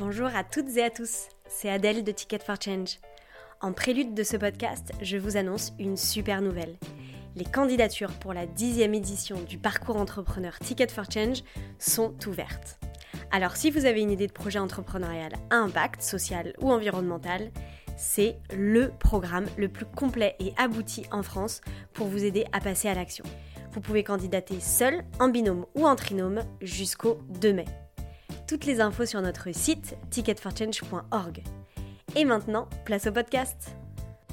Bonjour à toutes et à tous, c'est Adèle de Ticket for Change. En prélude de ce podcast, je vous annonce une super nouvelle. Les candidatures pour la dixième édition du parcours entrepreneur Ticket for Change sont ouvertes. Alors si vous avez une idée de projet entrepreneurial à impact social ou environnemental, c'est le programme le plus complet et abouti en France pour vous aider à passer à l'action. Vous pouvez candidater seul, en binôme ou en trinôme jusqu'au 2 mai. Toutes les infos sur notre site ticketforchange.org. Et maintenant, place au podcast.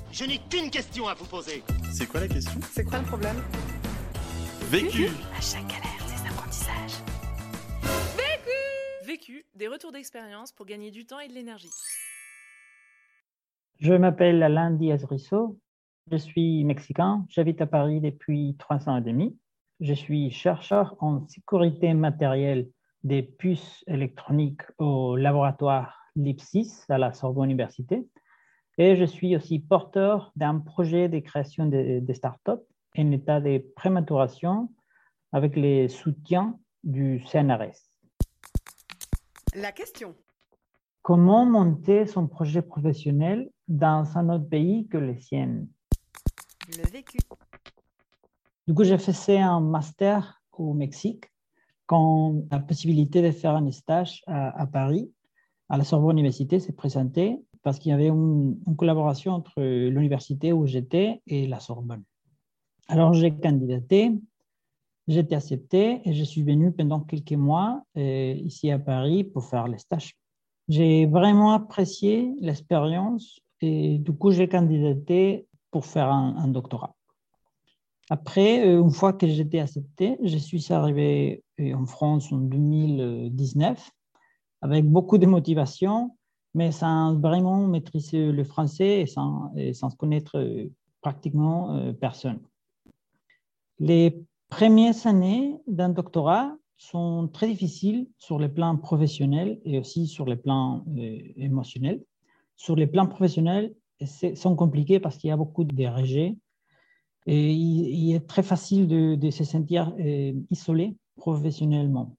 Je n'ai qu'une question à vous poser. C'est quoi la question? C'est quoi le problème? Vécu À chaque galère, des apprentissages. Vécu, des retours d'expérience pour gagner du temps et de l'énergie. Je m'appelle Alain Diaz-Risso. Je suis mexicain. J'habite à Paris depuis trois ans et demi. Je suis chercheur en sécurité matérielle des puces électroniques au laboratoire LIPSIS à la Sorbonne Université. Et je suis aussi porteur d'un projet de création de, de start-up en état de prématuration avec les soutiens du CNRS. La question. Comment monter son projet professionnel dans un autre pays que le sien? Le vécu. Du coup, j'ai fait un master au Mexique quand la possibilité de faire un stage à, Paris, à la Sorbonne Université, s'est présentée parce qu'il y avait une, collaboration entre l'université où j'étais et la Sorbonne. Alors, j'ai candidaté, j'ai été accepté et je suis venu pendant quelques mois euh, ici à Paris pour faire le stage. J'ai vraiment apprécié l'expérience et du coup, j'ai candidaté pour faire un doctorat. Après, euh, une fois que j'étais accepté, je suis arrivé euh, en France en 2019 avec beaucoup de motivation, mais sans vraiment maîtriser le français et sans, sans connaître euh, pratiquement personne. Les premières années d'un doctorat sont très difficiles sur le plan professionnel et aussi sur le plan émotionnel. Sur le plan professionnel, sont compliqués parce qu'il y a beaucoup de rejets et il, est très facile de, se sentir euh, isolé professionnellement.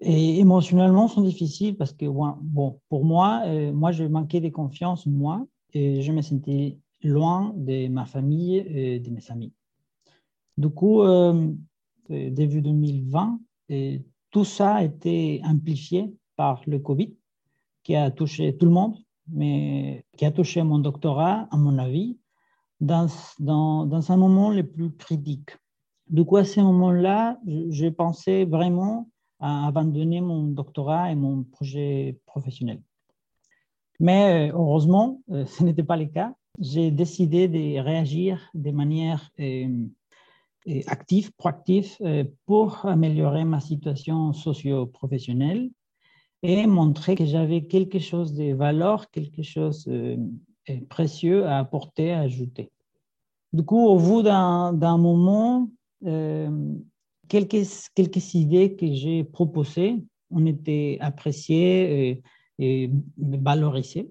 Et émotionnellement, sont difficiles parce que, bon, pour moi, euh, moi, je manquais de confiance moi et je me sentais loin de ma famille et de mes amis. Du coup, euh, début 2020, et tout ça a été amplifié par le Covid qui a touché tout le monde, mais qui a touché mon doctorat, à mon avis, dans, dans, dans un moment le plus critique. Du coup, à ce moment-là, je pensais vraiment à abandonner mon doctorat et mon projet professionnel. Mais heureusement, ce n'était pas le cas. J'ai décidé de réagir de manière euh, active, proactive, euh, pour améliorer ma situation socio-professionnelle et montrer que j'avais quelque chose de valeur, quelque chose de précieux à apporter, à ajouter. Du coup, au bout d'un moment, euh, quelques, idées que j'ai proposées ont été appréciées et, et valorisées.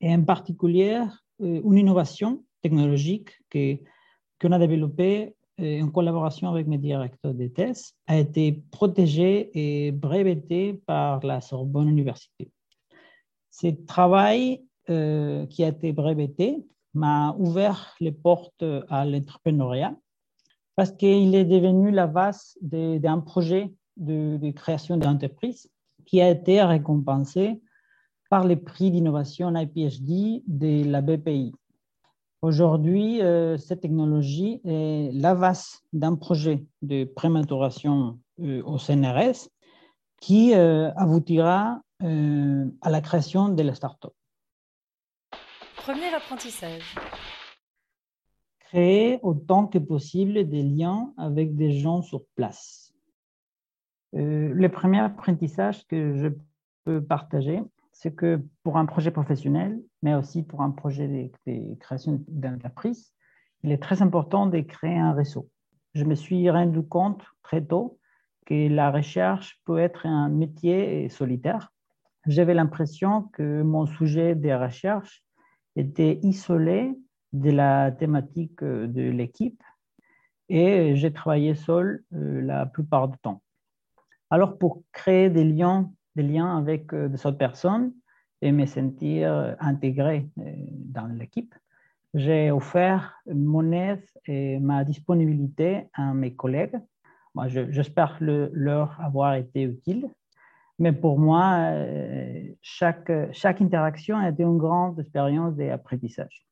Et en particulier, une innovation technologique qu'on a développée en collaboration avec mes directeurs de thèse, a été protégée et brevetée par la Sorbonne Université. Ce travail euh, qui a été breveté m'a ouvert les portes à l'entrepreneuriat parce qu'il est devenu la base d'un projet de, création d'entreprise qui a été récompensé par les prix d'innovation IPHD de la BPI. Aujourd'hui, euh, cette technologie est la base d'un projet de prématuration euh, au CNRS qui euh, aboutira euh, à la création de la start-up. Premier apprentissage. Créer autant que possible des liens avec des gens sur place. Euh, le premier apprentissage que je peux partager, c'est que pour un projet professionnel, mais aussi pour un projet de, de création d'entreprise, il est très important de créer un réseau. Je me suis rendu compte très tôt que la recherche peut être un métier solitaire. J'avais l'impression que mon sujet de recherche était isolé de la thématique de l'équipe et j'ai travaillé seul la plupart du temps. Alors pour créer des liens des liens avec des autres personnes et me sentir intégré dans l'équipe. J'ai offert mon aide et ma disponibilité à mes collègues. Moi, j'espère leur avoir été utile. Mais pour moi, chaque, chaque interaction a été une grande expérience d'apprentissage.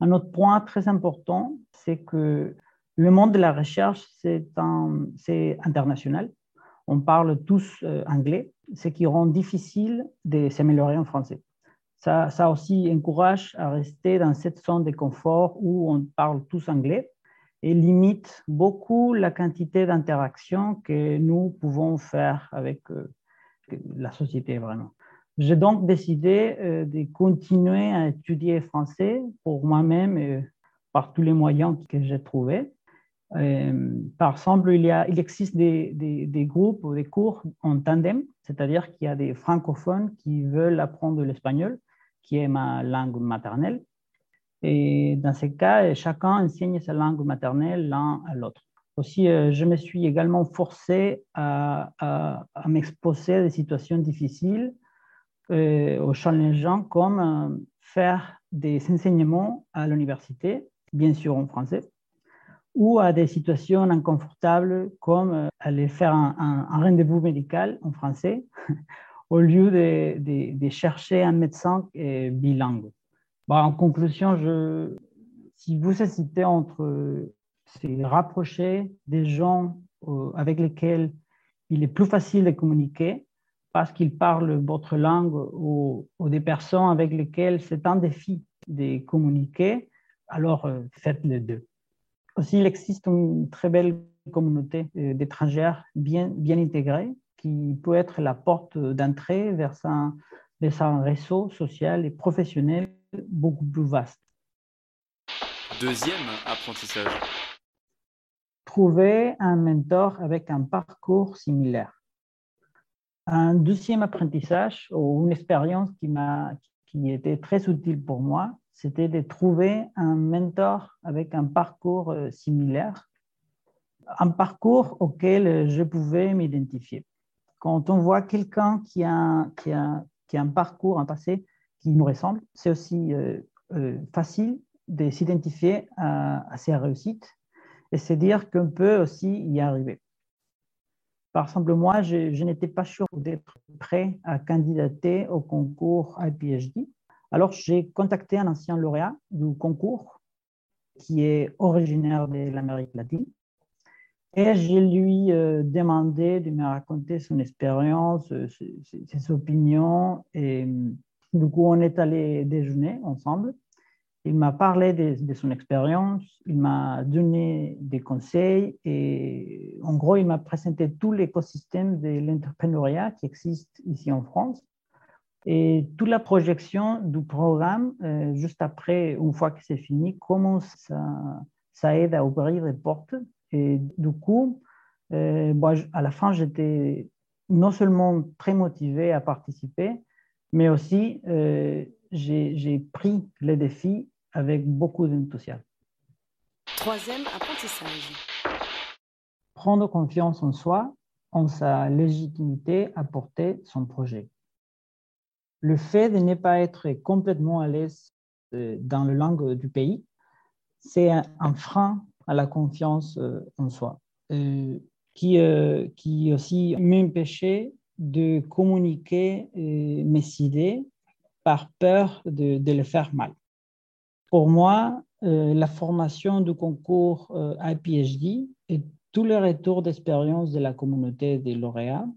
Un autre point très important, c'est que le monde de la recherche, c'est international. On parle tous euh, anglais, ce qui rend difficile de s'améliorer en français. Ça, ça, aussi encourage à rester dans cette zone de confort où on parle tous anglais et limite beaucoup la quantité d'interactions que nous pouvons faire avec euh, la société vraiment. J'ai donc décidé euh, de continuer à étudier français pour moi-même et par tous les moyens que j'ai trouvés. Euh, par exemple, il, y a, il existe des, des, groupes ou des cours en tandem, c'est-à-dire qu'il y a des francophones qui veulent apprendre l'espagnol, qui est ma langue maternelle. Et dans ces cas, chacun enseigne sa langue maternelle l'un à l'autre. Aussi, euh, je me suis également forcé à, m'exposer à des situations difficiles euh, aux challengeants comme euh, faire des enseignements à l'université, bien sûr en français, ou à des situations inconfortables comme euh, aller faire un, rendez-vous médical en français au lieu de, chercher un médecin bilingue. Bon, en conclusion, si vous hésitez entre se rapprocher des gens avec lesquels il est plus facile de communiquer parce qu'ils parlent votre langue ou, des personnes avec lesquelles c'est un défi de communiquer, alors euh, faites les deux. Aussi, il existe une très belle communauté euh, d'étrangères bien, bien intégrée qui peut être la porte d'entrée vers un, vers un réseau social et professionnel beaucoup plus vaste. Deuxième apprentissage. Trouver un mentor avec un parcours similaire. Un deuxième apprentissage ou une expérience qui qui était très utile pour moi, c'était de trouver un mentor avec un parcours euh, similaire, un parcours auquel je pouvais m'identifier. Quand on voit quelqu'un qui a, qui, a, qui a un parcours, un passé qui nous ressemble, c'est aussi euh, euh, facile de s'identifier à, à ses réussites et se dire qu'on peut aussi y arriver. Par exemple, moi, je, n'étais pas sûr d'être prêt à candidater au concours IPHD. Alors, j'ai contacté un ancien lauréat du concours qui est originaire de l'Amérique latine. Et je lui euh, demandé de me raconter son expérience, euh, ses, ses, opinions. Et du coup, on est allé déjeuner ensemble. Il m'a parlé de, son expérience, il m'a donné des conseils et en gros, il m'a présenté tout l'écosystème de l'entrepreneuriat qui existe ici en France et toute la projection du programme euh, juste après, une fois que c'est fini, comment ça, aide à ouvrir les portes. Et du coup, euh, à la fin, j'étais non seulement très motivé à participer, mais aussi euh, j'ai pris les défis avec beaucoup d'enthousiasme. Troisième apprentissage. Prendre confiance en soi, en sa légitimité à porter son projet. Le fait de ne pas être complètement à l'aise euh, dans la langue du pays, c'est un frein à la confiance euh, en soi, euh, qui, qui aussi m'empêchait de communiquer mes idées par peur de, de le faire mal. Pour moi, euh, la formation du concours euh, IPHD et tous les retours d'expérience de la communauté des lauréats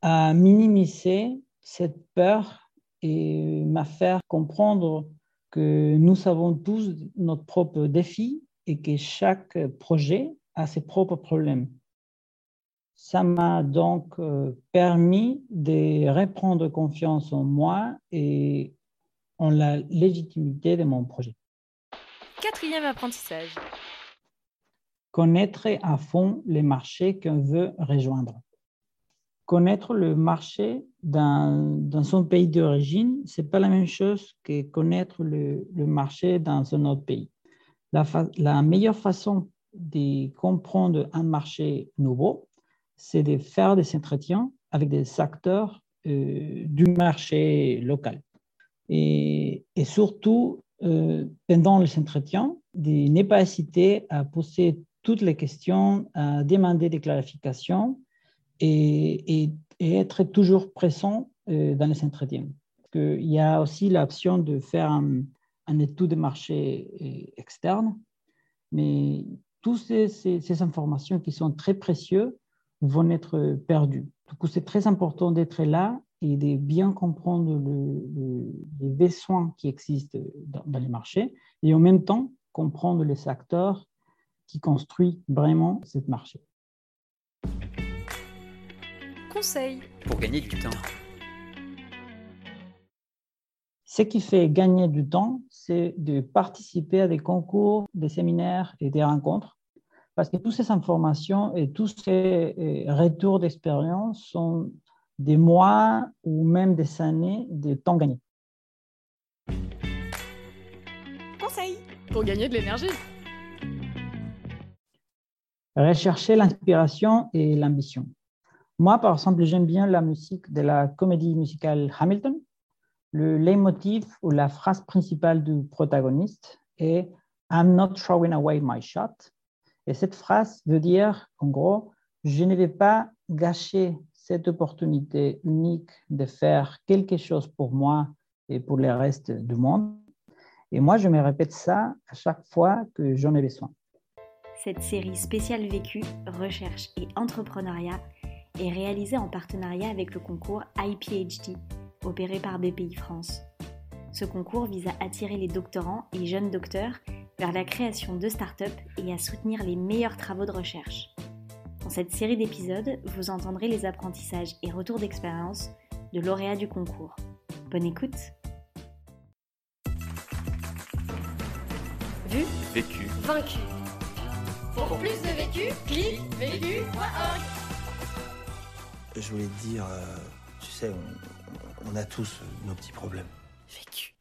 a minimisé cette peur et m'a fait comprendre que nous avons tous notre propre défi et que chaque projet a ses propres problèmes. Ça m'a donc euh, permis de reprendre confiance en moi et en la légitimité de mon projet. Quatrième apprentissage. Connaître à fond les marchés qu'on veut rejoindre. Connaître le marché dans, son pays d'origine, ce n'est pas la même chose que connaître le, marché dans un autre pays. La, meilleure façon de comprendre un marché nouveau, c'est de faire des entretiens avec des acteurs du marché local. Et surtout, pendant les entretiens, de ne pas hésiter à poser toutes les questions, à demander des clarifications et, être toujours présent dans les entretiens. Il y a aussi l'option de faire un, un étude de marché externe, mais toutes ces, informations qui sont très précieuses vont être perdues. Du coup, c'est très important d'être là et de bien comprendre le, les besoins qui existent dans, dans, les marchés et en même temps comprendre les acteurs qui construisent vraiment ce marché. Conseil pour gagner du temps. Ce qui fait gagner du temps, c'est de participer à des concours, des séminaires et des rencontres, parce que toutes ces informations et tous ces euh, retours d'expérience sont des mois ou même des années de temps gagné. Conseil pour gagner de l'énergie. Rechercher l'inspiration et l'ambition. Moi, par exemple, j'aime bien la musique de la comédie musicale Hamilton le leitmotiv ou la phrase principale du protagoniste est I'm not throwing away my shot. Et cette phrase veut dire, en gros, je ne vais pas gâcher cette opportunité unique de faire quelque chose pour moi et pour le reste du monde. Et moi, je me répète ça à chaque fois que j'en ai besoin. Cette série spéciale vécu, recherche et entrepreneuriat est réalisée en partenariat avec le concours IPHD opéré par BPI France. Ce concours vise à attirer les doctorants et jeunes docteurs vers la création de start-up et à soutenir les meilleurs travaux de recherche. Dans cette série d'épisodes, vous entendrez les apprentissages et retours d'expérience de lauréats du concours. Bonne écoute Vu Vécu Vaincu Pour plus de vécu, clique vécu.org Je voulais te dire, euh, tu sais, on, on a tous nos petits problèmes. Vécu.